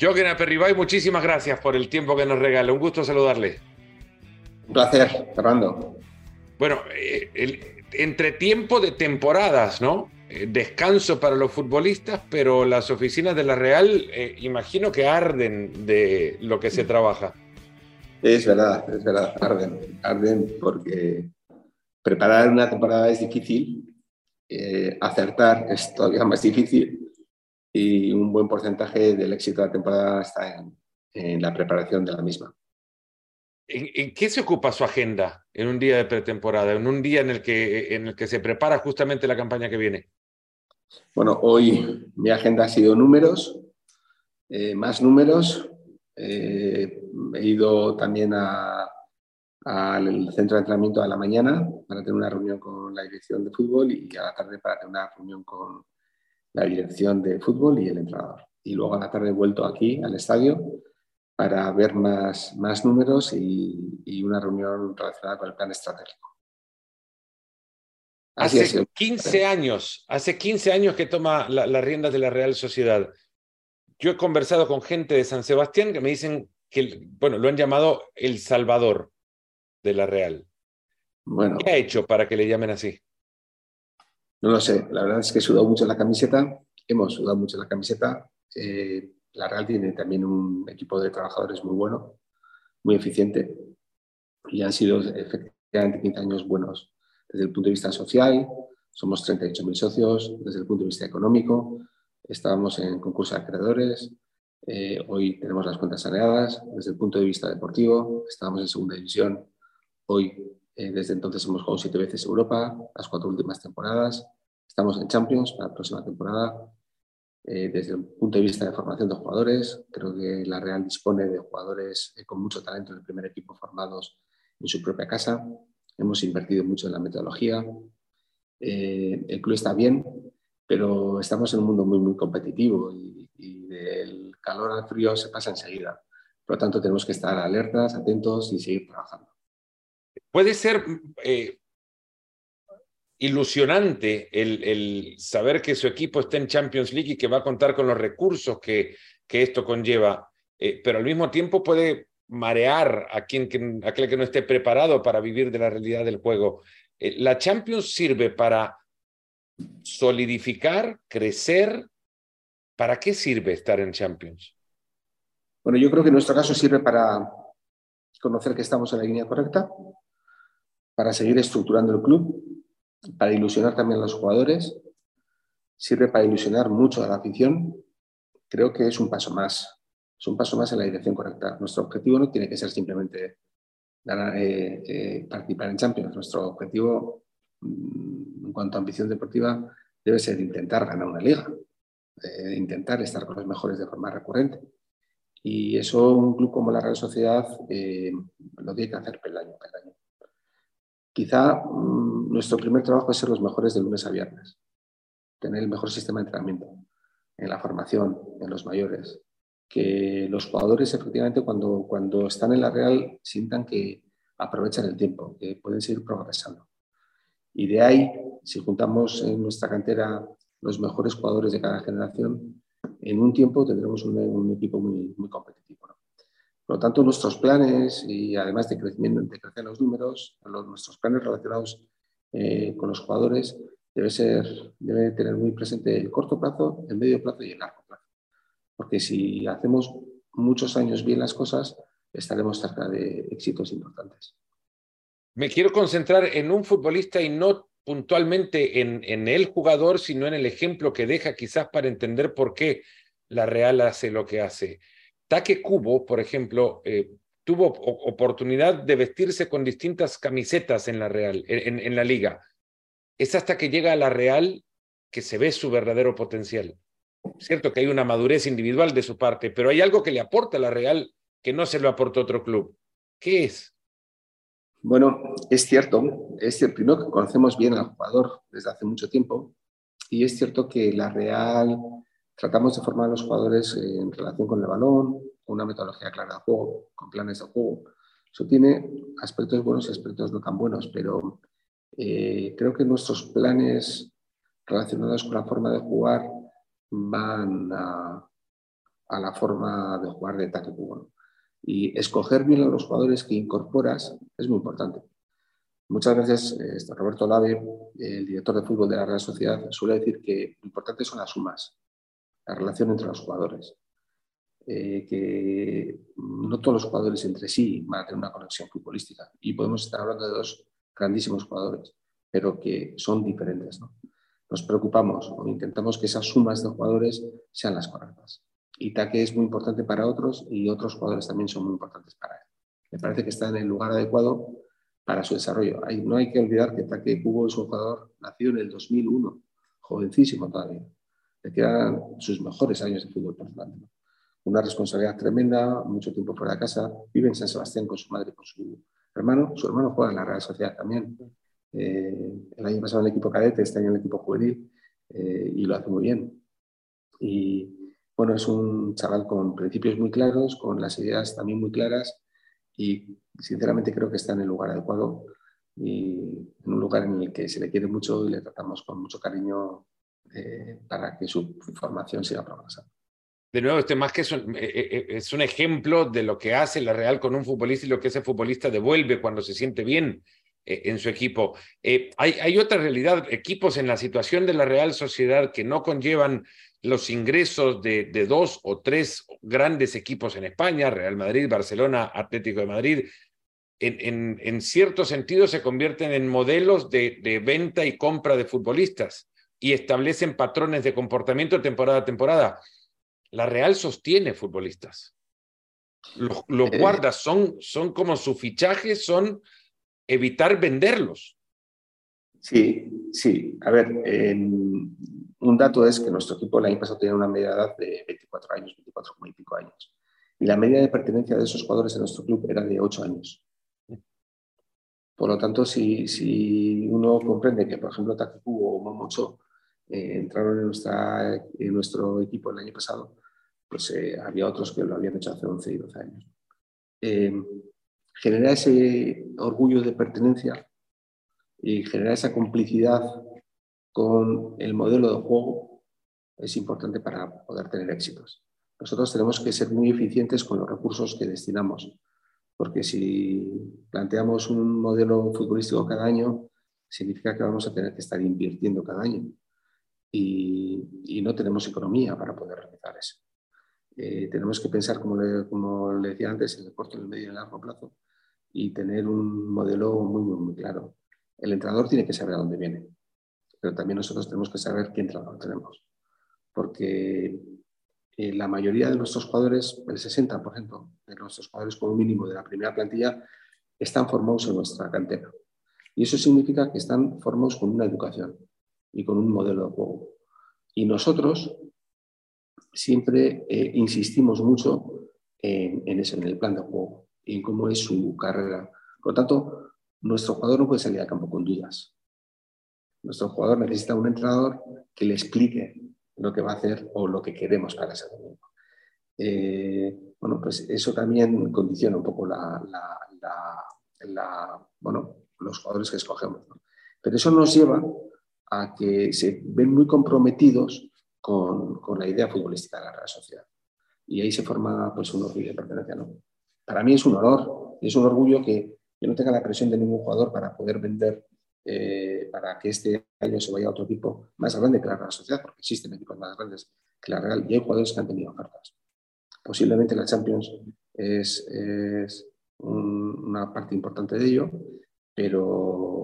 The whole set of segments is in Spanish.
Joaquín Aperribay, muchísimas gracias por el tiempo que nos regala. Un gusto saludarle. Un placer, Fernando. Bueno, eh, el entretiempo de temporadas, ¿no? Eh, descanso para los futbolistas, pero las oficinas de la Real, eh, imagino que arden de lo que se trabaja. Es verdad, es verdad, arden, arden porque preparar una temporada es difícil, acertar es todavía más difícil y un buen porcentaje del éxito de la temporada está en la preparación de la misma. ¿En, qué se ocupa su agenda en un día de pretemporada, en un día en el que, en el que se prepara justamente la campaña que viene? Bueno, hoy mi agenda ha sido números, eh, más números. Eh, he ido también al centro de entrenamiento a la mañana para tener una reunión con la dirección de fútbol y a la tarde para tener una reunión con la dirección de fútbol y el entrenador. Y luego a la tarde he vuelto aquí al estadio para ver más, más números y, una reunión relacionada con el plan estratégico. hace 15 años, hace 15 años que toma las riendas de la Real Sociedad. Yo he conversado con gente de San Sebastián que me dicen que, bueno, lo han llamado el Salvador de la Real. Bueno, ¿Qué ha hecho para que le llamen así? No lo sé, la verdad es que he sudado mucho la camiseta, hemos sudado mucho la camiseta. Eh, la Real tiene también un equipo de trabajadores muy bueno, muy eficiente y han sido efectivamente 15 años buenos desde el punto de vista social. Somos 38.000 socios desde el punto de vista económico. Estábamos en concurso de acreedores. Eh, hoy tenemos las cuentas saneadas. Desde el punto de vista deportivo, estábamos en segunda división. Hoy, eh, desde entonces, hemos jugado siete veces Europa, las cuatro últimas temporadas. Estamos en Champions para la próxima temporada eh, desde el punto de vista de formación de jugadores, creo que la Real dispone de jugadores eh, con mucho talento en el primer equipo formados en su propia casa. Hemos invertido mucho en la metodología. El club está bien, pero estamos en un mundo muy, muy competitivo y del calor al frío se pasa enseguida. Por lo tanto, tenemos que estar alertas, atentos y seguir trabajando. Puede ser ilusionante el, saber que su equipo está en Champions League y que va a contar con los recursos que, que esto conlleva, eh, pero al mismo tiempo puede marear a quien que, aquel que no esté preparado para vivir de la realidad del juego. Eh, la Champions sirve para solidificar, crecer. ¿Para qué sirve estar en Champions? Bueno, yo creo que en nuestro caso sirve para conocer que estamos en la línea correcta, para seguir estructurando el club, para ilusionar también a los jugadores, sirve para ilusionar mucho a la afición. Creo que es un paso más, es un paso más en la dirección correcta. Nuestro objetivo no tiene que ser simplemente eh, eh, participar en Champions. Nuestro objetivo, mm, en cuanto a ambición deportiva, debe ser intentar ganar una liga, eh, intentar estar con los mejores de forma recurrente. Y eso un club como la Real Sociedad lo tiene que hacer peldaño, peldaño. Quizá mm, nuestro primer trabajo es ser los mejores de lunes a viernes, tener el mejor sistema de entrenamiento en la formación, en los mayores, que los jugadores efectivamente cuando, cuando están en la Real sientan que aprovechan el tiempo, que pueden seguir progresando. Y de ahí, si juntamos en nuestra cantera los mejores jugadores de cada generación, en un tiempo tendremos un, equipo muy, muy competitivo. Por lo tanto, nuestros planes y además de crecimiento, de crecer los números, nuestros planes relacionados eh, con los jugadores debe ser, tener muy presente el corto plazo, el medio plazo y el largo plazo. Porque si hacemos muchos años bien las cosas, estaremos cerca de éxitos importantes. Me quiero concentrar en un futbolista y no puntualmente en, en el jugador, sino en el ejemplo que deja quizás para entender por qué la Real hace lo que hace. Taque Cubo, por ejemplo, eh, tuvo oportunidad de vestirse con distintas camisetas en la Real, en, la liga. Es hasta que llega a la Real que se ve su verdadero potencial. Cierto que hay una madurez individual de su parte, pero hay algo que le aporta a la Real que no se lo aportó otro club. ¿Qué es? Bueno, es cierto, es cierto, primero que conocemos bien al jugador desde hace mucho tiempo y es cierto que la Real Tratamos de formar a los jugadores en relación con el balón, con una metodología clara de juego, con planes de juego. Eso tiene aspectos buenos y aspectos no tan buenos, pero eh, creo que nuestros planes relacionados con la forma de jugar van a, la forma de jugar de ataque cubano. Y escoger bien a los jugadores que incorporas es muy importante. Muchas veces este, Roberto Lave, el director de fútbol de la Real Sociedad, suele decir que lo importante son las sumas, la relación entre los jugadores. Eh, que no todos los jugadores entre sí van a tener una conexión futbolística. Y podemos estar hablando de dos grandísimos jugadores, pero que son diferentes. Nos preocupamos o intentamos que esas sumas de jugadores sean las correctas. Y Taque es muy importante para otros y otros jugadores también son muy importantes para él. Me parece que está en el lugar adecuado para su desarrollo. no hay que olvidar que Taque Cubo es un jugador nacido en el 2001, jovencísimo todavía. Le quedan sus mejores años de fútbol por delante una responsabilidad tremenda, mucho tiempo fuera de casa, vive en San Sebastián con su madre y con su hermano. Su hermano juega en la Real Sociedad también. Eh, el año pasado en el equipo cadete, este año en el equipo juvenil, eh, y lo hace muy bien. Y bueno, es un chaval con principios muy claros, con las ideas también muy claras, y sinceramente creo que está en el lugar adecuado y en un lugar en el que se le quiere mucho y le tratamos con mucho cariño eh, para que su formación siga progresando de nuevo, este más que es un, eh, eh, eh, es un ejemplo de lo que hace la Real con un futbolista y lo que ese futbolista devuelve cuando se siente bien en su equipo. hay, hay otra realidad, equipos en la situación de la Real Sociedad que no conllevan los ingresos de, de, dos o tres grandes equipos en España, Real Madrid, Barcelona, Atlético de Madrid, en, en, en cierto sentido se convierten en modelos de, de, venta y compra de futbolistas y establecen patrones de comportamiento temporada a temporada la Real sostiene futbolistas. Los, los eh, guardas son, son como su fichaje, son evitar venderlos. Sí, sí. A ver, un dato es que nuestro equipo el año pasado tenía una media edad de 24 años, 24 y pico años. Y la media de pertenencia de esos jugadores en nuestro club era de 8 años. Por lo tanto, si, si uno comprende que, por ejemplo, Takiku o Momocho eh, entraron en, nuestra, en nuestro equipo el año pasado, pues eh, había otros que lo habían hecho hace 11 y 12 años. Eh, generar ese orgullo de pertenencia y generar esa complicidad con el modelo de juego es importante para poder tener éxitos. Nosotros tenemos que ser muy eficientes con los recursos que destinamos, porque si planteamos un modelo futbolístico cada año, significa que vamos a tener que estar invirtiendo cada año y, no tenemos economía para poder realizar eso. Eh, tenemos que pensar, como le, como le decía antes, en el corto, en el medio y el largo plazo y tener un modelo muy, muy, muy claro. El entrenador tiene que saber a dónde viene, pero también nosotros tenemos que saber qué entrenador tenemos, porque eh, la mayoría de nuestros jugadores, el 60% de nuestros jugadores como mínimo de la primera plantilla, están formados en nuestra cantera. Y eso significa que están formados con una educación y con un modelo de juego. Y nosotros siempre eh, insistimos mucho en, eso, en el plan de juego y en cómo es su carrera. Por lo tanto, nuestro jugador no puede salir al campo con dudas. Nuestro jugador necesita un entrenador que le explique lo que va a hacer o lo que queremos para ese domingo. Eh, bueno, pues eso también condiciona un poco la, bueno, los jugadores que escogemos. Pero eso nos lleva a que se ven muy comprometidos con, con, la idea futbolística de la Real Sociedad. Y ahí se forma pues, un orgullo de pertenencia. ¿no? Para mí es un honor y es un orgullo que yo no tenga la presión de ningún jugador para poder vender, eh, para que este año se vaya a otro equipo más grande que la Real Sociedad, porque existen equipos más grandes que la Real y hay jugadores que han tenido ofertas. Posiblemente la Champions es, es una parte importante de ello, pero,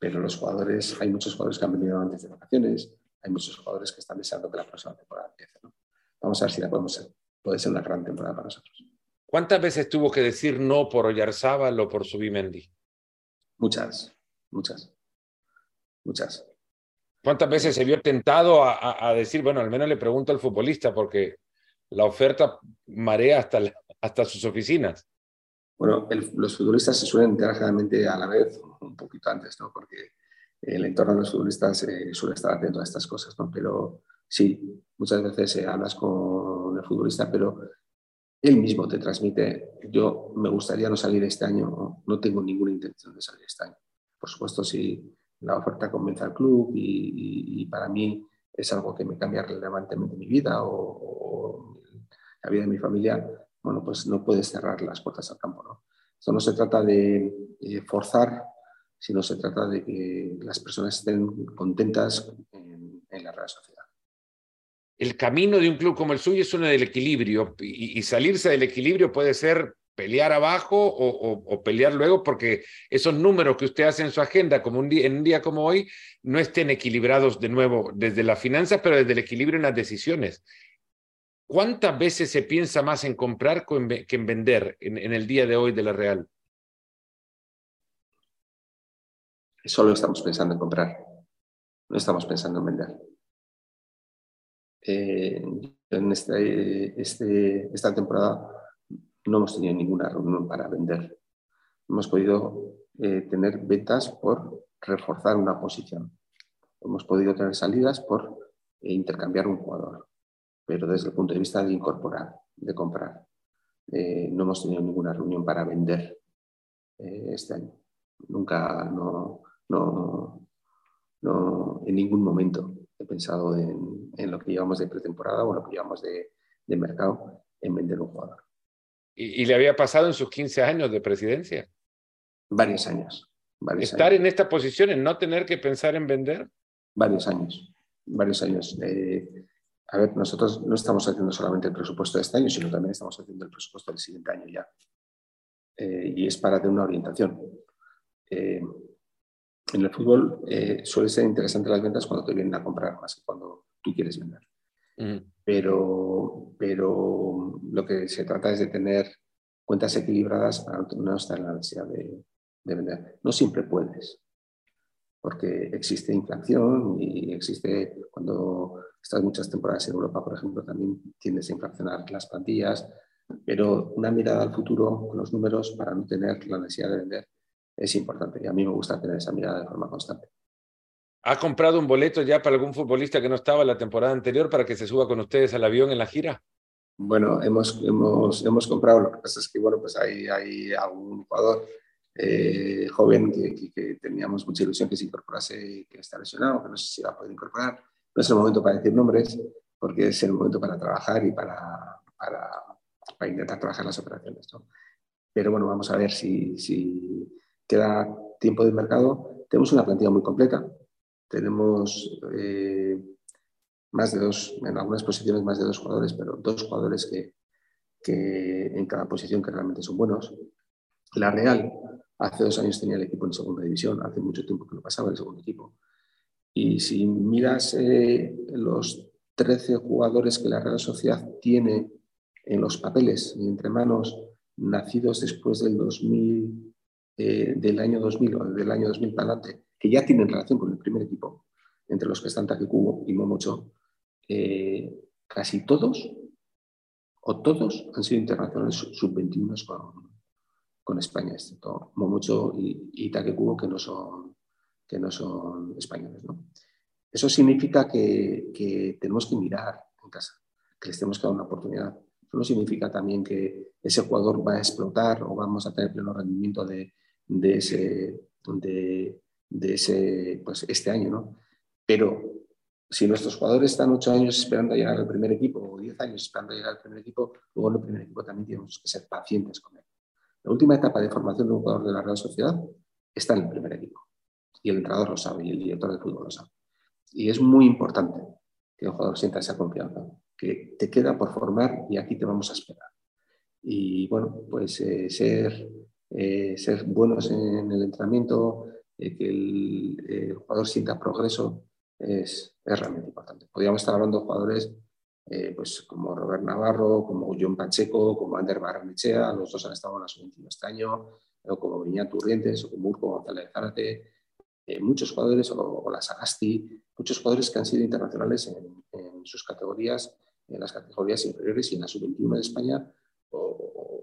pero los jugadores, hay muchos jugadores que han venido antes de vacaciones, hay muchos jugadores que están deseando que la próxima temporada empiece. Vamos a ver si la podemos ser. Puede ser una gran temporada para nosotros. ¿Cuántas veces tuvo que decir no por Oyarzábal o por Subimendi? Muchas, muchas, muchas. ¿Cuántas veces se vio tentado a, decir, bueno, al menos le pregunto al futbolista, porque la oferta marea hasta, hasta sus oficinas? Bueno, los futbolistas se suelen enterar generalmente a la vez, un poquito antes, ¿no? Porque el entorno de los futbolistas eh, suele estar atento a estas cosas, ¿no? Pero sí, muchas veces eh, hablas con el futbolista, pero él mismo te transmite, yo me gustaría no salir este año, no, tengo ninguna intención de salir este año. Por supuesto, si la oferta convence al club y, para mí es algo que me cambia relevantemente mi vida o, la vida de mi familia, bueno, pues no puedes cerrar las puertas al campo. ¿no? Esto no se trata de forzar, sino se trata de que las personas estén contentas en, la Real Sociedad. El camino de un club como el suyo es uno del equilibrio y, salirse del equilibrio puede ser pelear abajo o, pelear luego porque esos números que usted hace en su agenda como un día, en un día como hoy no estén equilibrados de nuevo desde las finanzas, pero desde el equilibrio en las decisiones. ¿Cuántas veces se piensa más en comprar que en vender en, el día de hoy de la Real? Solo estamos pensando en comprar, no estamos pensando en vender. Eh, en este, este, esta temporada no hemos tenido ninguna reunión para vender. Hemos podido eh, tener ventas por reforzar una posición. Hemos podido tener salidas por eh, intercambiar un jugador pero desde el punto de vista de incorporar, de comprar. Eh, no hemos tenido ninguna reunión para vender eh, este año. Nunca, no, no, no, en ningún momento he pensado en, en, lo que llevamos de pretemporada o lo que llevamos de, de mercado en vender un jugador. ¿Y, ¿Y, le había pasado en sus 15 años de presidencia? Varios años. Varios ¿Estar en esta posición, en no tener que pensar en vender? Varios años. Varios años. Eh, a ver, nosotros no estamos haciendo solamente el presupuesto de este año, sino también estamos haciendo el presupuesto del siguiente año ya. Eh, y es para tener una orientación. Eh, en el fútbol eh, suele ser interesante las ventas cuando te vienen a comprar más que cuando tú quieres vender. pero, pero lo que se trata es de tener cuentas equilibradas para no estar en la necesidad de vender. No siempre puedes, porque existe inflación y existe, cuando estás muchas temporadas en Europa, por ejemplo, también tiendes a inflacionar las plantillas, pero una mirada al futuro con los números para no tener la necesidad de vender es importante y a mí me gusta tener esa mirada de forma constante. ¿Ha comprado un boleto ya para algún futbolista que no estaba la temporada anterior para que se suba con ustedes al avión en la gira? Bueno, hemos, hemos, hemos comprado, lo que pasa es que bueno, pues hay, hay algún jugador eh, joven que, teníamos mucha ilusión que se incorporase, que está lesionado, que no sé si va a poder incorporar. No es el momento para decir nombres, porque es el momento para trabajar y para, intentar trabajar las operaciones. Pero bueno, vamos a ver si, queda tiempo de mercado. Tenemos una plantilla muy completa. Tenemos eh, más de dos, en algunas posiciones más de dos jugadores, pero dos jugadores que en cada posición que realmente son buenos. La Real hace dos años tenía el equipo en segunda división, hace mucho tiempo que no pasaba el segundo equipo. Y si miras eh, los 13 jugadores que la Real Sociedad tiene en los papeles y entre manos nacidos después del 2000, eh, del año 2000 o del año 2000 para adelante, que ya tienen relación con el primer equipo, entre los que están Takekubo y Momocho, eh, casi todos o todos han sido internacionales sub-21 con, con España, excepto Momucho y, y que no son, que no son españoles. ¿no? Eso significa que, tenemos que mirar en casa, que les tenemos que dar una oportunidad. Eso no significa también que ese jugador va a explotar o vamos a tener pleno rendimiento de, ese, de, ese, pues este año, ¿no? Pero si nuestros jugadores están ocho años esperando llegar al primer equipo o diez años esperando llegar al primer equipo, luego en el primer equipo también tenemos que ser pacientes con él. La última etapa de formación de un jugador de la Real Sociedad está en el primer equipo. Y el entrenador lo sabe y el director de fútbol lo sabe. Y es muy importante que el jugador sienta esa confianza, que te queda por formar y aquí te vamos a esperar. Y bueno, pues eh, ser, eh, ser buenos en el entrenamiento, eh, que el, jugador sienta progreso, es, es realmente importante. Podríamos estar hablando de jugadores eh, pues como Robert Navarro, como John Pacheco, como Ander Barrenechea, los dos han estado en la sub este año, o como Viña Turrientes, o como Urco González Zárate, eh, muchos jugadores, o, la Sagasti, muchos jugadores que han sido internacionales en, sus categorías, en las categorías inferiores y en la sub-21 de España, o,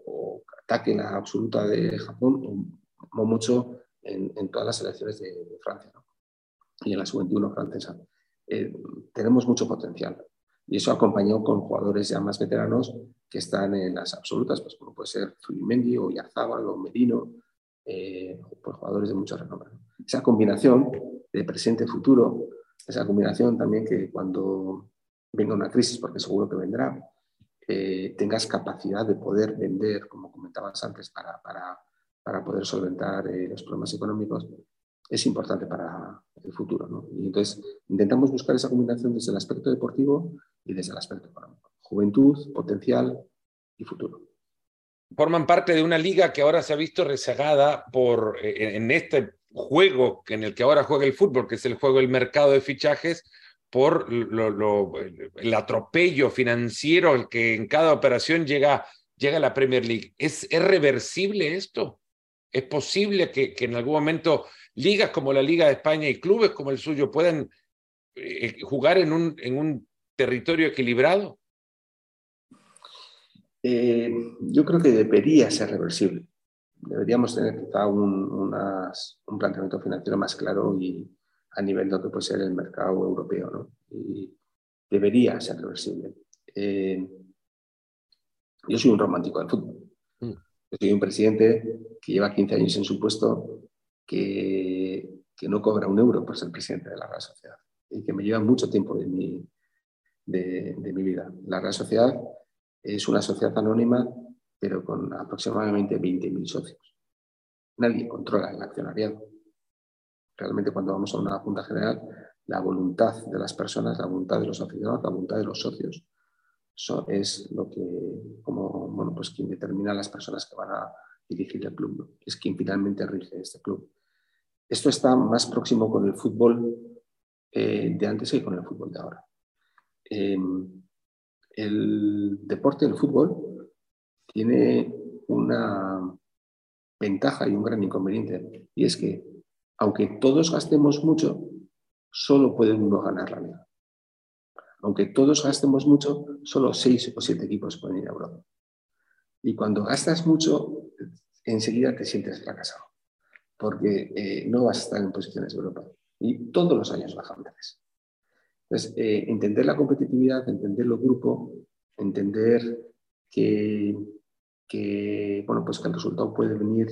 o, ataque la absoluta de Japón, o, mucho en, todas las selecciones de, Francia y en la sub-21 francesa. Eh, tenemos mucho potencial. Y eso acompañado con jugadores ya más veteranos que están en las absolutas, pues como puede ser Zubimendi o Yarzábal o Medino, eh, pues jugadores de mucho renombre. Esa combinación de presente-futuro, esa combinación también que cuando venga una crisis, porque seguro que vendrá, eh, tengas capacidad de poder vender, como comentabas antes, para, para, poder solventar eh, los problemas económicos, es importante para el futuro. ¿no? Y entonces intentamos buscar esa combinación desde el aspecto deportivo y desde el aspecto económico. Juventud, potencial y futuro. Forman parte de una liga que ahora se ha visto rezagada por, eh, en este juego en el que ahora juega el fútbol, que es el juego del mercado de fichajes, por el atropello financiero el que en cada operación llega, llega a la Premier League. ¿Es, ¿Es reversible esto? ¿Es posible que, que, en algún momento ligas como la Liga de España y clubes como el suyo puedan eh, jugar en un, en un territorio equilibrado? Eh, yo creo que debería ser reversible. Deberíamos tener quizá un, un planteamiento financiero más claro y, a nivel de lo que puede ser el mercado europeo. ¿no? Y debería ser reversible. Eh, yo soy un romántico del fútbol. Mm. Yo soy un presidente que lleva 15 años en su puesto, que, que no cobra un euro por ser presidente de la Real Sociedad y que me lleva mucho tiempo de mi, de, de mi vida. La Real Sociedad es una sociedad anónima, pero con aproximadamente 20.000 socios. Nadie controla el accionariado realmente cuando vamos a una junta general, la voluntad de las personas, la voluntad de los aficionados, la voluntad de los socios, es lo que, como, bueno, pues quien determina a las personas que van a dirigir el club, es quien finalmente rige este club. Esto está más próximo con el fútbol eh, de antes que con el fútbol de ahora. Em, el deporte, el fútbol, tiene una ventaja y un gran inconveniente, y es que aunque todos gastemos mucho, solo puede uno ganar la liga. Aunque todos gastemos mucho, solo seis o siete equipos pueden ir a Europa. Y cuando gastas mucho, enseguida te sientes fracasado, porque eh, no vas a estar en posiciones de Europa. Y todos los años bajan tres. Entonces, eh, entender la competitividad, entender lo grupo, entender que, que, bueno, pues que el resultado puede venir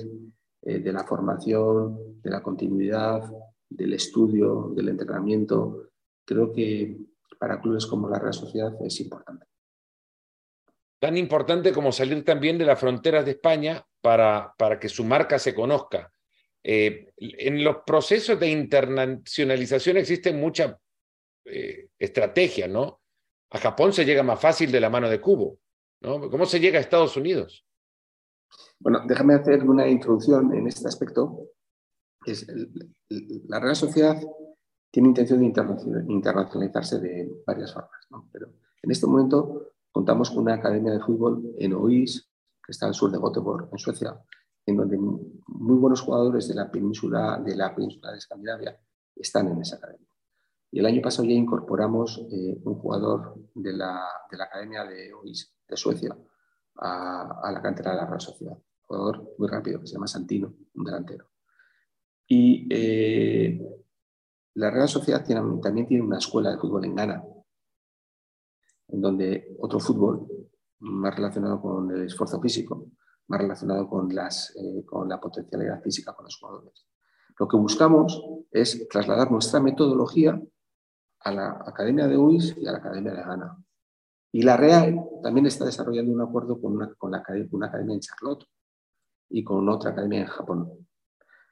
eh, de la formación, de la continuidad, del estudio, del entrenamiento, creo que para clubes como la Real Sociedad es importante. Tan importante como salir también de las fronteras de España para, para que su marca se conozca. Eh, en los procesos de internacionalización existe mucha eh, estrategia, ¿no? A Japón se llega más fácil de la mano de Cubo, ¿no? ¿Cómo se llega a Estados Unidos? Bueno, déjame hacer una introducción en este aspecto. Es la Real Sociedad tiene intención de internacionalizarse de varias formas, pero en este momento contamos con una academia de fútbol en Ois, que está al sur de Göteborg, en Suecia, en donde muy buenos jugadores de la península de la península de Escandinavia están en esa academia. Y el año pasado ya incorporamos eh, un jugador de la, de la academia de Ois de Suecia a, la cantera de la Real Sociedad jugador muy rápido que se llama Santino, un delantero. Y eh, la Real Sociedad también tiene una escuela de fútbol en Ghana, en donde otro fútbol más relacionado con el esfuerzo físico, más relacionado con, las, eh, con la potencialidad física con los jugadores. Lo que buscamos es trasladar nuestra metodología a la Academia de UIS y a la Academia de Ghana. Y la Real también está desarrollando un acuerdo con una, con la, una academia en Charlotte, y con otra academia en Japón.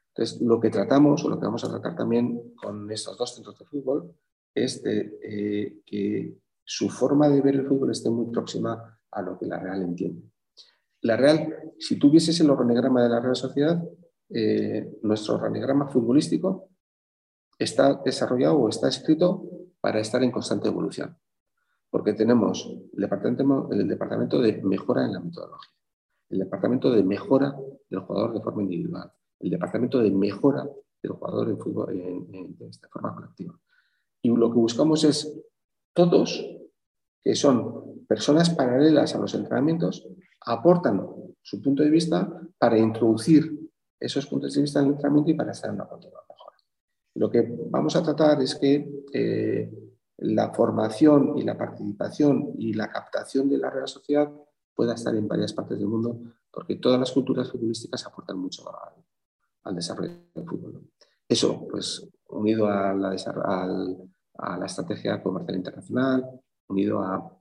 Entonces, lo que tratamos o lo que vamos a tratar también con estos dos centros de fútbol es eh, que su forma de ver el fútbol esté muy próxima a lo que la Real entiende. La Real, si tuvieses el organigrama de la Real Sociedad, eh, nuestro organigrama futbolístico está desarrollado o está escrito para estar en constante evolución, porque tenemos el departamento, el departamento de mejora en la metodología el departamento de mejora del jugador de forma individual, el departamento de mejora del jugador en fútbol en, esta forma colectiva. Y lo que buscamos es todos, que son personas paralelas a los entrenamientos, aportan su punto de vista para introducir esos puntos de vista en el entrenamiento y para estar en una continua mejora. Lo que vamos a tratar es que eh, la formación y la participación y la captación de la Real Sociedad pueda estar en varias partes del mundo, porque todas las culturas futbolísticas aportan mucho al, desarrollo del fútbol. Eso, pues, unido a la, estrategia comercial internacional, unido a,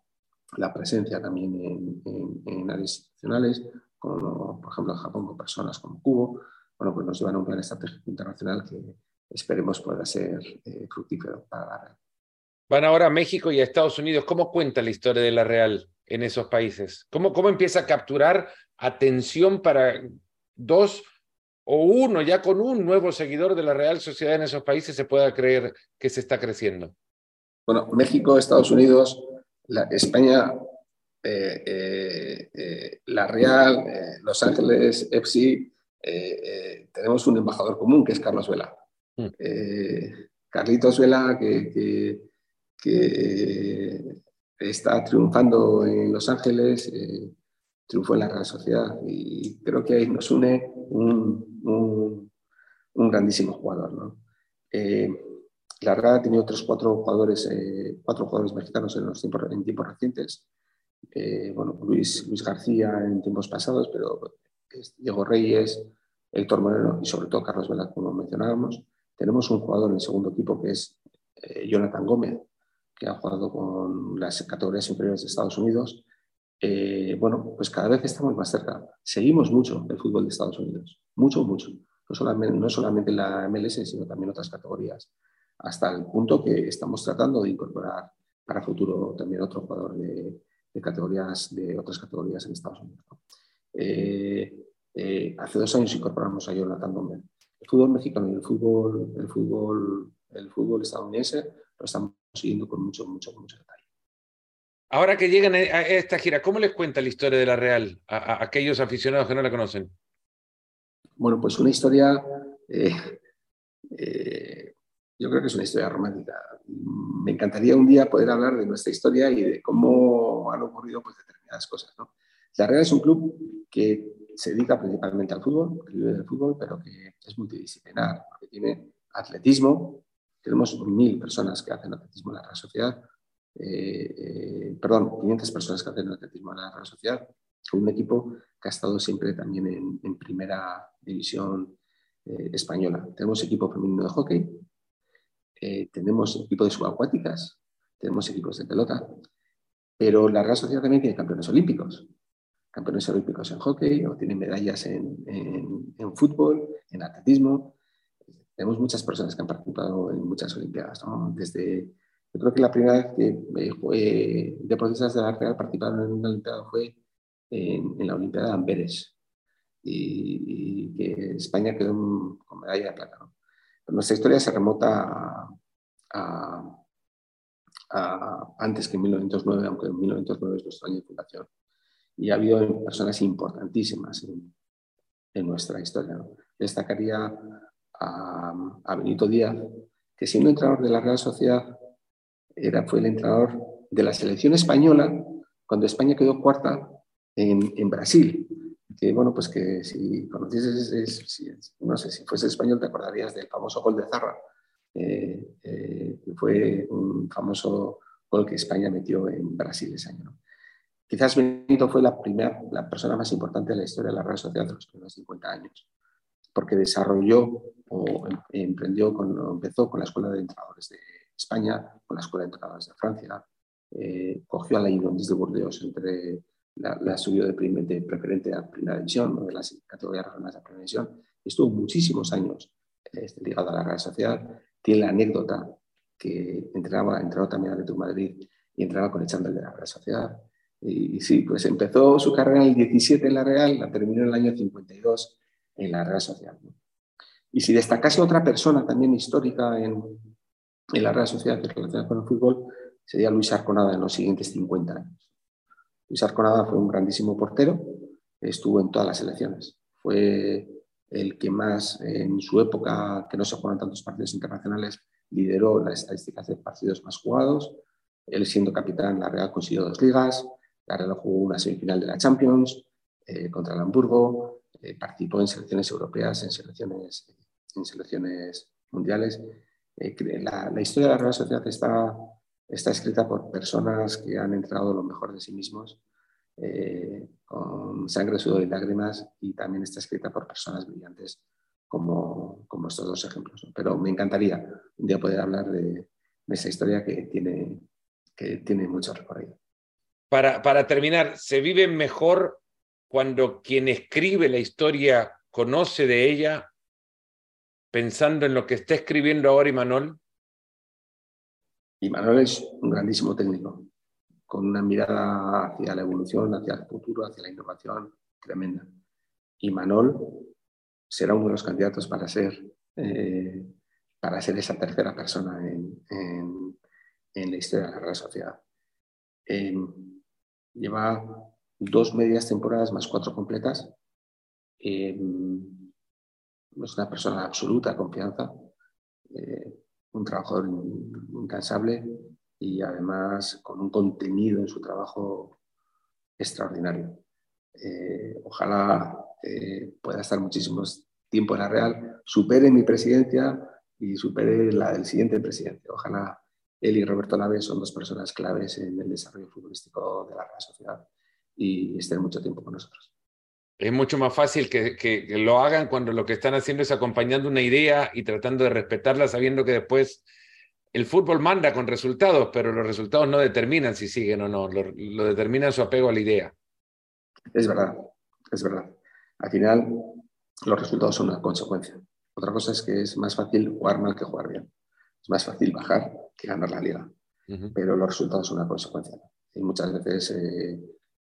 la presencia también en, áreas institucionales, como por ejemplo en Japón con personas como Cubo, bueno, pues nos llevan a un plan estratégico internacional que esperemos pueda ser eh, fructífero para la Real. Van ahora a México y a Estados Unidos. ¿Cómo cuenta la historia de la Real en esos países? ¿Cómo, cómo empieza a capturar atención para dos o uno, ya con un nuevo seguidor de la Real Sociedad en esos países se pueda creer que se está creciendo? Bueno, México, Estados Unidos, España, eh, eh, eh, la Real, Los Ángeles, EFSI, tenemos un embajador común que es Carlos Vela. Mm. Carlitos Vela, que, que, está triunfando en Los Ángeles, triunfó en la Real Sociedad y creo que ahí nos une un, grandísimo jugador. ¿no? La Real ha tenido tres, cuatro jugadores, eh, cuatro jugadores mexicanos en, los tiempos, en tiempos recientes. Eh, bueno, Luis, Luis García en tiempos pasados, pero Diego Reyes, Héctor Moreno y sobre todo Carlos Vela, como mencionábamos. Tenemos un jugador en el segundo equipo que es eh, Jonathan Gómez, que ha jugado con las categorías inferiores de Estados Unidos. bueno, pues cada vez estamos más cerca. Seguimos mucho el fútbol de Estados Unidos, mucho, mucho. No solamente, no solamente la MLS, sino también otras categorías hasta el punto que estamos tratando de incorporar para futuro también otro jugador de, categorías, de otras categorías en Estados Unidos. Eh, eh, hace dos años incorporamos a Jonathan Gómez. El fútbol mexicano y el fútbol, el fútbol, el fútbol estadounidense lo estamos siguiendo con mucho, mucho, mucho detalle. Ahora que llegan a esta gira, ¿cómo les cuenta la historia de la Real a, aquellos aficionados que no la conocen? Bueno, pues una historia eh, yo creo que es una historia romántica. Me encantaría un día poder hablar de nuestra historia y de cómo han ocurrido pues, determinadas cosas. ¿no? La Real es un club que se dedica principalmente al fútbol, que vive del fútbol, pero que es multidisciplinar, porque tiene atletismo, tenemos mil personas que hacen atletismo en la Real Sociedad, eh, eh, perdón, 500 personas que hacen atletismo en la Real Sociedad, con un equipo que ha estado siempre también en, primera división eh, española. Tenemos equipo femenino de hockey, eh, tenemos equipos de subacuáticas, tenemos equipos de pelota, pero la Real Sociedad también tiene campeones olímpicos, campeones olímpicos en hockey o tienen medallas en, fútbol, en atletismo. Tenemos muchas personas que han participado en muchas olimpiadas, Desde, yo creo que la primera vez que eh, deportistas de la Real participaron en una olimpiada fue en, la Olimpiada de Amberes y, que España quedó con medalla de plata. Nuestra historia se remota a, antes que en 1909, aunque en 1909 es nuestro año de fundación. Y ha habido personas importantísimas en, nuestra historia. Destacaría a, Benito Díaz, que siendo entrenador de la Real Sociedad, era, fue el entrenador de la selección española cuando España quedó cuarta en, en Brasil que bueno, pues que si conocieses, no sé, si fuese español te acordarías del famoso gol de Zarra, eh, eh, que fue un famoso gol que España metió en Brasil ese año. Quizás Benito fue la primera, la persona más importante de la historia de la Real Sociedad de los primeros 50 años, porque desarrolló o em, emprendió, cuando empezó con la Escuela de Entrenadores de España, con la Escuela de Entrenadores de Francia, eh, cogió a la Inondis de Burdeos entre la, subió de, preferente a primera división, de las categorías regionales a primera división. Estuvo muchísimos aos este, ligado a la Real Sociedad. Tiene la anécdota que entrenaba, entrenó también a Atlético Madrid y entrenaba con el chándal de la Real Sociedad. Y, sí, pues empezó su carrera en el 17 en la Real, la terminó en el año 52 en la Real Sociedad. Y si destacase otra persona también histórica en, en la Sociedad que relacionada con el fútbol, sería Luis Arconada en los siguientes 50 años. Luis Arconada fue un grandísimo portero, estuvo en todas las elecciones. Fue el que más, en su época, que no se juegan tantos partidos internacionales, lideró las estadísticas de partidos más jugados. Él siendo capitán, la Real consiguió dos ligas, la Real jugó una semifinal de la Champions eh, contra el Hamburgo, eh, participó en selecciones europeas, en selecciones, en selecciones mundiales. Eh, la, la, historia de la Real Sociedad está está escrita por personas que han entregado lo mejor de sí mismos, eh, con sangre, sudor y lágrimas, y también está escrita por personas brillantes como, como estos dos ejemplos. Pero me encantaría un día poder hablar de, esa historia que tiene, que tiene mucho recorrido. para, para terminar, ¿se vive mejor cuando quien escribe la historia conoce de ella pensando en lo que está escribiendo ahora Imanol? Imanol es un grandísimo técnico, con una mirada hacia la evolución, hacia el futuro, hacia la innovación tremenda. Imanol será uno de los candidatos para ser, eh, para ser esa tercera persona en, la historia de la Sociedad. lleva dos medias temporadas más cuatro completas. es una persona de absoluta confianza, eh, un trabajador incansable y además con un contenido en su trabajo extraordinario. Eh, ojalá eh, pueda estar muchísimo tiempo en la Real, supere mi presidencia y supere la del siguiente presidente. Ojalá él y Roberto Naves son dos personas claves en el desarrollo futbolístico de la Real Sociedad y estén mucho tiempo con nosotros. Es mucho más fácil que, que, lo hagan cuando lo que están haciendo es acompañando una idea y tratando de respetarla, sabiendo que después el fútbol manda con resultados, pero los resultados no determinan si siguen o no, lo, lo determina su apego a la idea. Es verdad, es verdad. Al final, los resultados son una consecuencia. Otra cosa es que es más fácil jugar mal que jugar bien. Es más fácil bajar que ganar la liga. Pero los resultados son una consecuencia. Y muchas veces eh,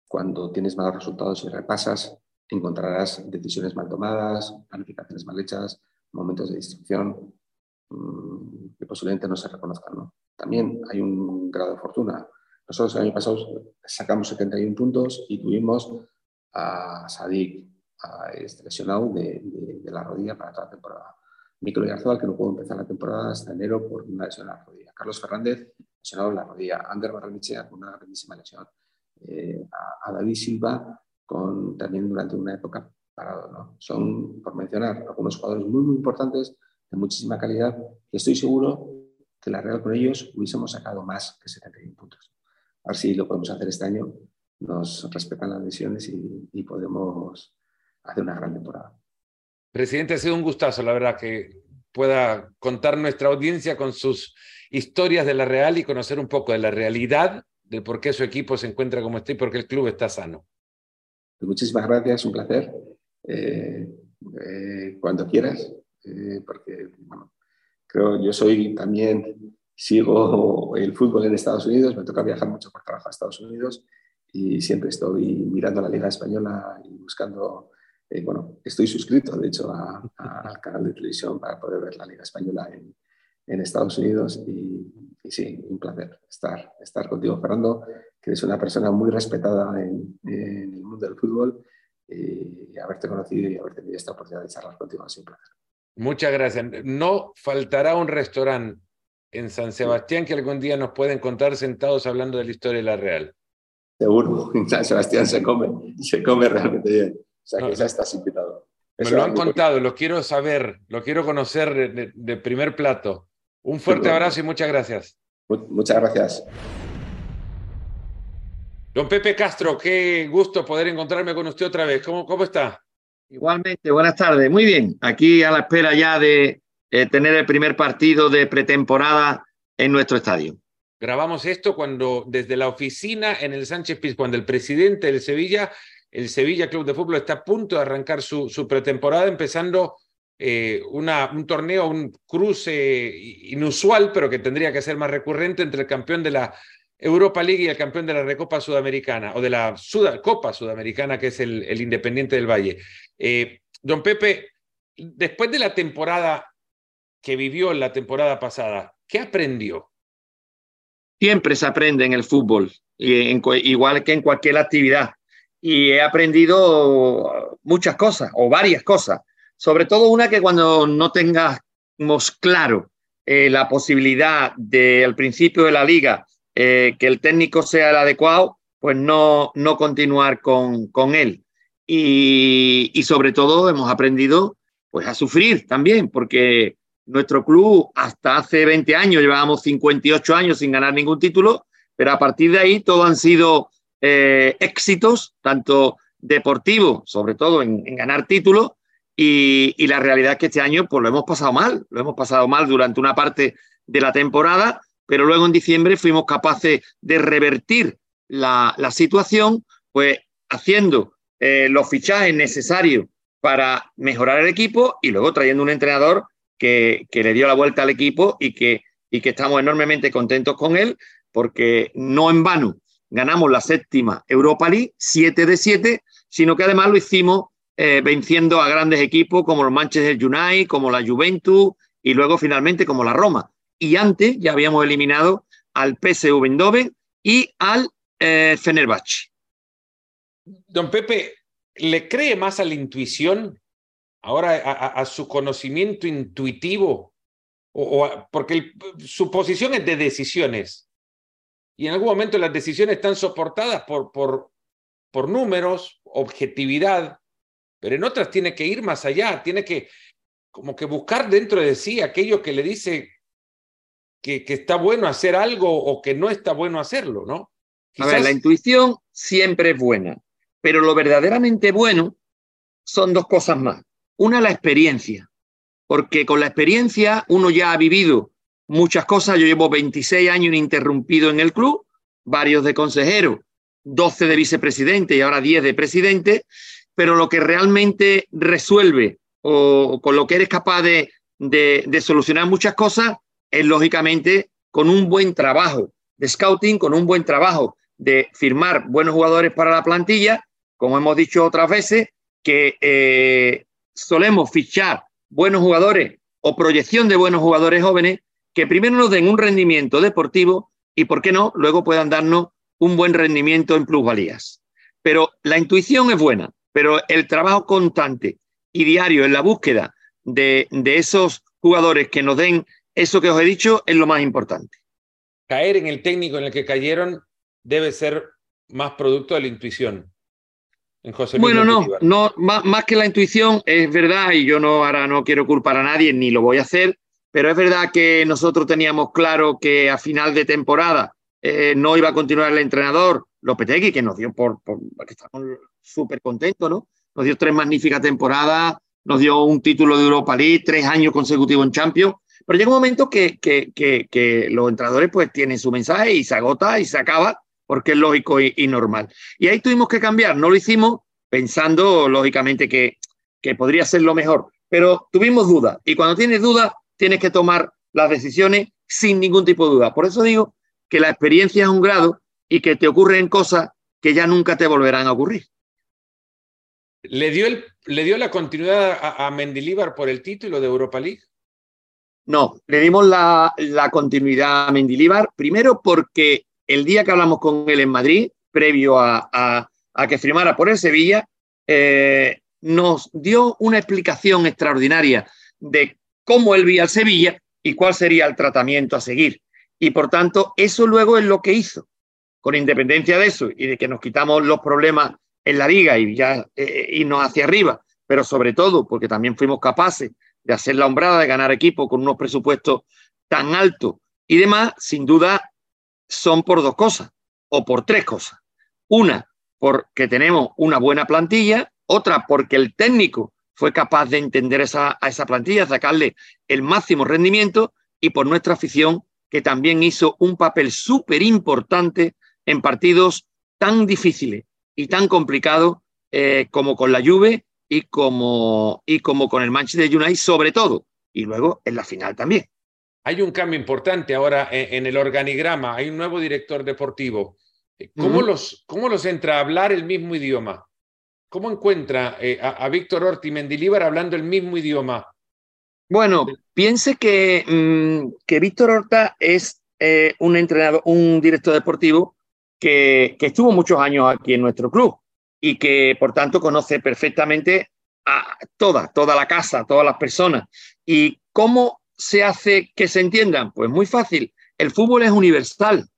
cuando tienes malos resultados y repasas, encontrarás decisiones mal tomadas, planificaciones mal hechas, momentos de distracción mm, que posiblemente no se reconozcan. También hay un grado de fortuna. Nosotros el año pasado sacamos 71 puntos y tuvimos a Sadik a este lesionado de, la rodilla para toda la temporada. Mikel Oyarzabal, que no pudo empezar la temporada hasta enero por una lesión en la rodilla. Carlos Fernández, lesionado en la rodilla. Ander Barrenechea con una grandísima lesión. Eh, a, David Silva con, también durante una época parado. ¿no? Son, por mencionar, algunos jugadores muy, muy importantes, de muchísima calidad, y estoy seguro que la Real con ellos hubiésemos sacado más que 71 puntos. A ver si lo podemos hacer este año, nos respetan las lesiones y, y podemos hacer una gran temporada. Presidente, ha sido un gustazo, la verdad, que pueda contar nuestra audiencia con sus historias de la Real y conocer un poco de la realidad de por qué su equipo se encuentra como está y por qué el club está sano. Pues muchísimas gracias, un placer. Eh, eh, cuando quieras, eh, porque bueno, creo yo soy también, sigo el fútbol en Estados Unidos, me toca viajar mucho por trabajo a Estados Unidos y siempre estoy mirando la Liga Española y buscando, bueno, estoy suscrito de hecho al canal de televisión para poder ver la Liga Española en, en Estados Unidos y, sí, un placer estar, estar contigo, Fernando, que eres una persona muy respetada en, el mundo del fútbol y haberte conocido y haber tenido esta oportunidad de charlar contigo ha sido un placer. Muchas gracias. No faltará un restaurante en San Sebastián que algún día nos pueden contar sentados hablando de la historia de la Real. Seguro, en San Sebastián se come, se come realmente bien. O sea que ya estás invitado. Me lo han contado, lo quiero saber, lo quiero conocer de primer plato. Un fuerte abrazo y muchas gracias. Muchas gracias. Don Pepe Castro, qué gusto poder encontrarme con usted otra vez. ¿Cómo, cómo está? Igualmente, buenas tardes. Muy bien, aquí a la espera ya de eh, tener el primer partido de pretemporada en nuestro estadio. Grabamos esto cuando desde la oficina en el Sánchez Piz, cuando el presidente del Sevilla, el Sevilla Club de Fútbol está a punto de arrancar su, su pretemporada, empezando eh, una, un torneo, un cruce inusual, pero que tendría que ser más recurrente entre el campeón de la Europa League y el campeón de la Recopa Sudamericana, o de la Copa Sudamericana, que es el, Independiente del Valle. Eh, don Pepe, después de la temporada que vivió la temporada pasada, ¿qué aprendió? Siempre se aprende en el fútbol, igual que en cualquier actividad. Y he aprendido muchas cosas, o varias cosas. Sobre todo una que cuando no tengamos claro eh, la posibilidad de al principio de la liga eh, que el técnico sea el adecuado, pues no, no continuar con, con él. Y, y, sobre todo hemos aprendido pues a sufrir también, porque nuestro club hasta hace 20 años llevábamos 58 años sin ganar ningún título, pero a partir de ahí todo han sido eh, éxitos, tanto deportivos, sobre todo en, en ganar títulos, y, la realidad es que este año pues lo hemos pasado mal, lo hemos pasado mal durante una parte de la temporada, pero luego en diciembre fuimos capaces de revertir la, situación, pues haciendo eh, los fichajes necesarios para mejorar el equipo y luego trayendo un entrenador que, le dio la vuelta al equipo y que, y que estamos enormemente contentos con él, porque no en vano ganamos la séptima Europa League, 7 de 7, sino que además lo hicimos eh, venciendo a grandes equipos como los Manchester United, como la Juventus y luego finalmente como la Roma. Y antes ya habíamos eliminado al PSV Eindhoven y al eh, Fenerbahce. Don Pepe, ¿le cree más a la intuición, ahora a, su conocimiento intuitivo? O, porque su posición es de decisiones. Y en algún momento las decisiones están soportadas por, por, por números, objetividad, pero en otras tiene que ir más allá, tiene que como que buscar dentro de sí aquello que le dice que, que está bueno hacer algo o que no está bueno hacerlo, ¿no? A ver, la intuición siempre es buena, pero lo verdaderamente bueno son dos cosas más. Una, la experiencia, porque con la experiencia uno ya ha vivido muchas cosas. Yo llevo 26 años ininterrumpido en el club, varios de consejero, 12 de vicepresidente y ahora 10 de presidente, pero lo que realmente resuelve o con lo que eres capaz de, de, solucionar muchas cosas es lógicamente con un buen trabajo de scouting, con un buen trabajo de firmar buenos jugadores para la plantilla, como hemos dicho otras veces, que eh, solemos fichar buenos jugadores o proyección de buenos jugadores jóvenes que primero nos den un rendimiento deportivo y, ¿por qué no?, luego puedan darnos un buen rendimiento en plusvalías. Pero la intuición es buena, pero el trabajo constante y diario en la búsqueda de, esos jugadores que nos den eso que os he dicho es lo más importante. Caer en el técnico en el que cayeron debe ser más producto de la intuición. En José bueno, no, no más, que la intuición, es verdad, y yo no ahora no quiero culpar a nadie ni lo voy a hacer, pero es verdad que nosotros teníamos claro que a final de temporada eh, no iba a continuar el entrenador Lopetegui, que nos dio por, que estamos súper contentos, ¿no? Nos dio tres magníficas temporadas, nos dio un título de Europa League, tres años consecutivos en Champions, pero llega un momento que, que, que, los entrenadores pues tienen su mensaje y se agota y se acaba, porque es lógico y, normal. Y ahí tuvimos que cambiar, no lo hicimos pensando lógicamente que, que podría ser lo mejor, pero tuvimos dudas y cuando tienes dudas tienes que tomar las decisiones sin ningún tipo de duda. Por eso digo que la experiencia es un grado y que te ocurren cosas que ya nunca te volverán a ocurrir. ¿Le dio, el, ¿le dio la continuidad a, a, Mendilíbar por el título de Europa League? No, le dimos la, la continuidad a Mendilíbar, primero porque el día que hablamos con él en Madrid, previo a, a, que firmara por el Sevilla, eh, nos dio una explicación extraordinaria de cómo él veía el Sevilla y cuál sería el tratamiento a seguir. Y por tanto, eso luego es lo que hizo con independencia de eso y de que nos quitamos los problemas en la liga y ya eh, irnos hacia arriba, pero sobre todo porque también fuimos capaces de hacer la hombrada, de ganar equipo con unos presupuestos tan altos. Y demás, sin duda son por dos cosas o por tres cosas. Una, porque tenemos una buena plantilla, otra, porque el técnico fue capaz de entender esa, a esa plantilla, sacarle el máximo rendimiento. Y por nuestra afición, que también hizo un papel súper importante en partidos tan difíciles y tan complicados eh, como con la Juve y como, y como con el Manchester United, sobre todo, y luego en la final también. Hay un cambio importante ahora en, el organigrama, hay un nuevo director deportivo. ¿Cómo, los, ¿Cómo los entra a hablar el mismo idioma? ¿Cómo encuentra eh, a, Víctor Orti Mendilíbar hablando el mismo idioma? Bueno, piense que, mm, que Víctor Horta es eh, un entrenador, un director deportivo que, estuvo muchos años aquí en nuestro club y que por tanto conoce perfectamente a toda, toda la casa, todas las personas. ¿Y cómo se hace que se entiendan? Pues muy fácil. El fútbol es universal.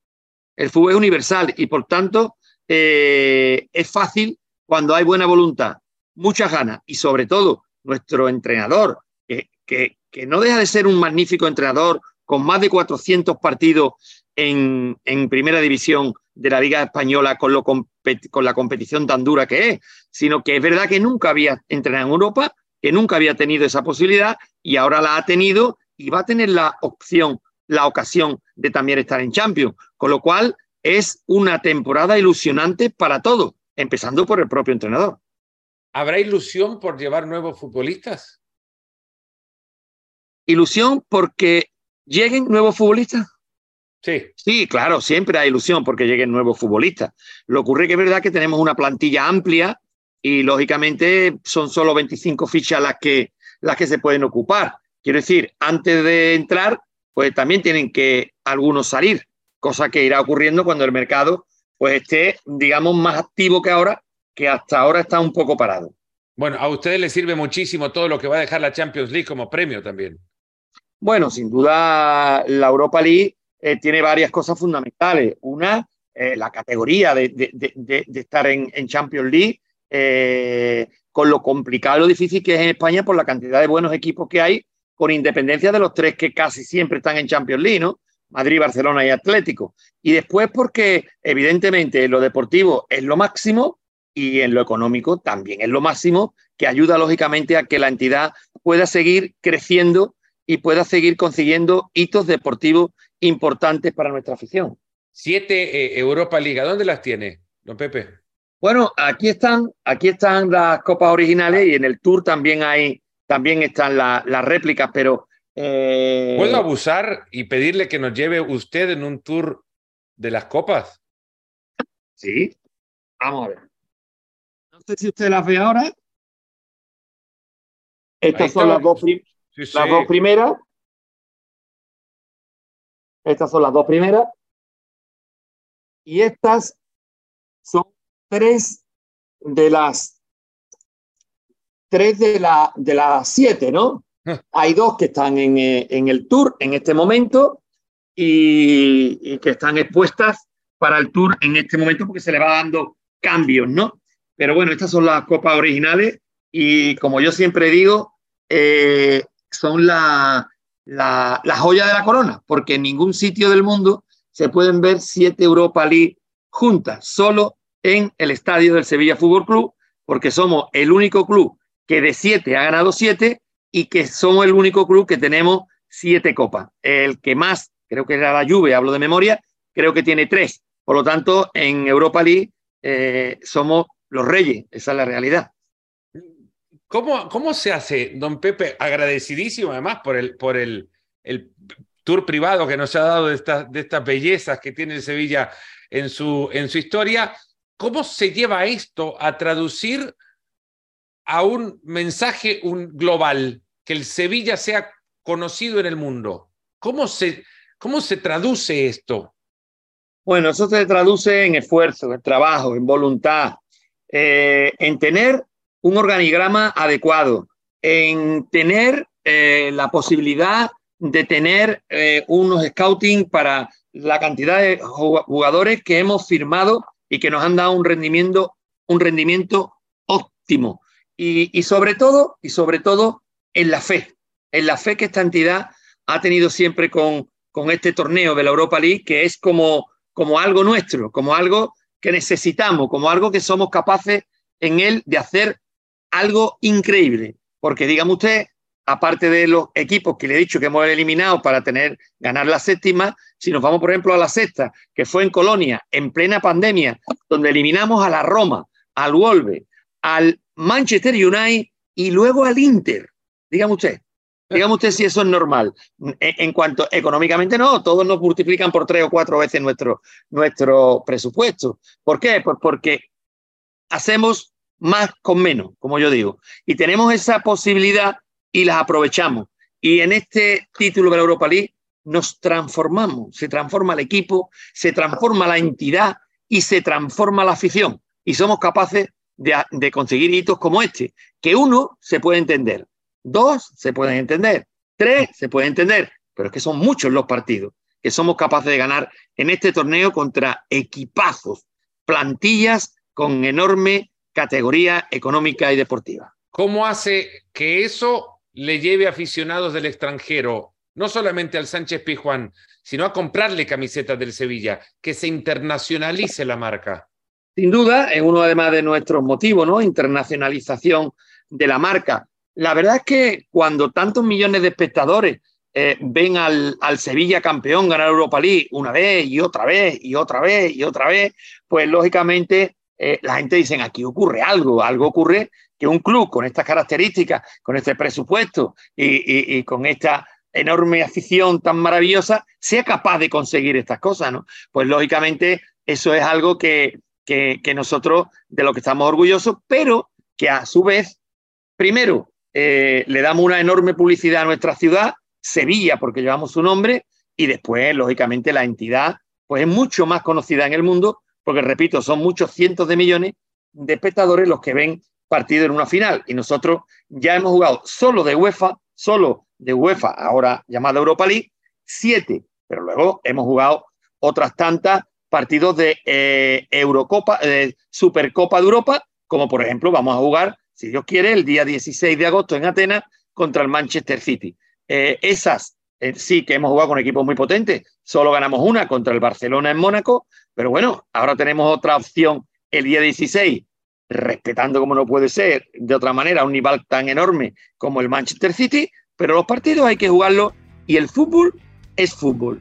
El fútbol es universal y por tanto eh, es fácil cuando hay buena voluntad, muchas ganas y sobre todo nuestro entrenador, que, que, que no deja de ser un magnífico entrenador con más de 400 partidos en, en primera división de la Liga Española con, lo, con la competición tan dura que es, sino que es verdad que nunca había entrenado en Europa, que nunca había tenido esa posibilidad y ahora la ha tenido y va a tener la opción, la ocasión de también estar en Champions. Con lo cual, es una temporada ilusionante para todos, empezando por el propio entrenador. ¿Habrá ilusión por llevar nuevos futbolistas? Ilusión porque lleguen nuevos futbolistas. Sí. Sí, claro, siempre hay ilusión porque lleguen nuevos futbolistas. Lo ocurre que es verdad que tenemos una plantilla amplia y lógicamente son solo 25 fichas las que, las que se pueden ocupar. Quiero decir, antes de entrar, pues también tienen que algunos salir, cosa que irá ocurriendo cuando el mercado pues esté, digamos, más activo que ahora, que hasta ahora está un poco parado. Bueno, a ustedes les sirve muchísimo todo lo que va a dejar la Champions League como premio también. Bueno, sin duda la Europa League eh, tiene varias cosas fundamentales. Una, eh, la categoría de, de, estar en, en, Champions League, eh, con lo complicado y lo difícil que es en España por la cantidad de buenos equipos que hay, con independencia de los tres que casi siempre están en Champions League, ¿no? Madrid, Barcelona y Atlético. Y después porque evidentemente lo deportivo es lo máximo y en lo económico también es lo máximo, que ayuda lógicamente a que la entidad pueda seguir creciendo y pueda seguir consiguiendo hitos deportivos importantes para nuestra afición. Siete eh, Europa Liga, ¿dónde las tiene, don Pepe? Bueno, aquí están, aquí están las copas originales y en el tour también hay, también están las réplicas, pero eh... ¿Puedo abusar y pedirle que nos lleve usted en un tour de las copas? Sí, vamos a ver. No sé si usted las ve ahora. Estas son las dos, las dos primeras. Estas son las dos primeras. Y estas son tres de las tres de, la, de las siete, ¿no? Hay dos que están en, eh, en, el tour en este momento y, y, que están expuestas para el tour en este momento porque se le va dando cambios, ¿no? Pero bueno, estas son las copas originales y como yo siempre digo, eh, son la, la, joya de la corona, porque en ningún sitio del mundo se pueden ver siete Europa League juntas, solo en el estadio del Sevilla Fútbol Club, porque somos el único club que de siete ha ganado siete y que somos el único club que tenemos siete copas. El que más, creo que era la Juve, hablo de memoria, creo que tiene tres. Por lo tanto, en Europa League eh, somos los reyes, esa es la realidad. ¿Cómo, ¿Cómo se hace, don Pepe? Agradecidísimo además por el, por el, el tour privado que nos ha dado de, estas de estas bellezas que tiene Sevilla en su, en su historia. ¿Cómo se lleva esto a traducir a un mensaje global, que el Sevilla sea conocido en el mundo? ¿Cómo se, cómo se traduce esto? Bueno, eso se traduce en esfuerzo, en trabajo, en voluntad, eh, en tener un organigrama adecuado, en tener eh, la posibilidad de tener eh, unos scouting para la cantidad de jugadores que hemos firmado y que nos han dado un rendimiento, un rendimiento óptimo. Y, y, sobre todo, y sobre todo, en la fe, en la fe que esta entidad ha tenido siempre con, con este torneo de la Europa League, que es como, como algo nuestro, como algo que necesitamos, como algo que somos capaces en él de hacer algo increíble. Porque dígame usted, aparte de los equipos que le he dicho que hemos eliminado para tener, ganar la séptima, si nos vamos, por ejemplo, a la sexta, que fue en Colonia, en plena pandemia, donde eliminamos a la Roma, al Wolve, al Manchester United y luego al Inter. Dígame usted, dígame usted si eso es normal. En, cuanto económicamente no, todos nos multiplican por tres o cuatro veces nuestro, nuestro presupuesto. ¿Por qué? Pues porque hacemos más con menos, como yo digo. Y tenemos esa posibilidad y las aprovechamos. Y en este título de la Europa League nos transformamos, se transforma el equipo, se transforma la entidad y se transforma la afición. Y somos capaces de, conseguir hitos como este, que uno se puede entender, dos se pueden entender, tres se puede entender, pero es que son muchos los partidos que somos capaces de ganar en este torneo contra equipazos, plantillas con enorme categoría económica y deportiva. ¿Cómo hace que eso le lleve aficionados del extranjero, no solamente al Sánchez Pijuán, sino a comprarle camisetas del Sevilla, que se internacionalice la marca. Sin duda, es uno además de nuestros motivos, ¿no? Internacionalización de la marca. La verdad es que cuando tantos millones de espectadores eh, ven al, al, Sevilla campeón ganar Europa League una vez y otra vez y otra vez y otra vez, pues lógicamente eh, la gente dice, aquí ocurre algo, algo ocurre que un club con estas características, con este presupuesto y, con esta enorme afición tan maravillosa, sea capaz de conseguir estas cosas, ¿no? Pues lógicamente eso es algo que, nosotros de lo que estamos orgullosos, pero que a su vez, primero, eh, le damos una enorme publicidad a nuestra ciudad, Sevilla, porque llevamos su nombre, y después, lógicamente, la entidad pues es mucho más conocida en el mundo porque repito, son muchos cientos de millones de espectadores los que ven partido en una final. Y nosotros ya hemos jugado solo de UEFA, solo de UEFA, ahora llamada Europa League, siete, pero luego hemos jugado otras tantas partidos de eh, Eurocopa, de Supercopa de Europa, como por ejemplo vamos a jugar, si Dios quiere, el día 16 de agosto en Atenas contra el Manchester City. Eh, esas eh, sí que hemos jugado con equipos muy potentes, solo ganamos una contra el Barcelona en Mónaco, pero bueno, ahora tenemos otra opción el día 16, respetando como no puede ser de otra manera un nivel tan enorme como el Manchester City, pero los partidos hay que jugarlos y el fútbol es fútbol.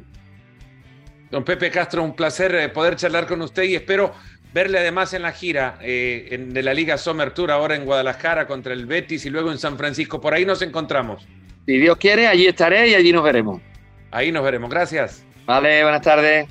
Don Pepe Castro, un placer eh, poder charlar con usted y espero verle además en la gira eh, de la Liga Summer Tour ahora en Guadalajara contra el Betis y luego en San Francisco. Por ahí nos encontramos. Si Dios quiere, allí estaré y allí nos veremos. Ahí nos veremos. Gracias. Vale, buenas tardes.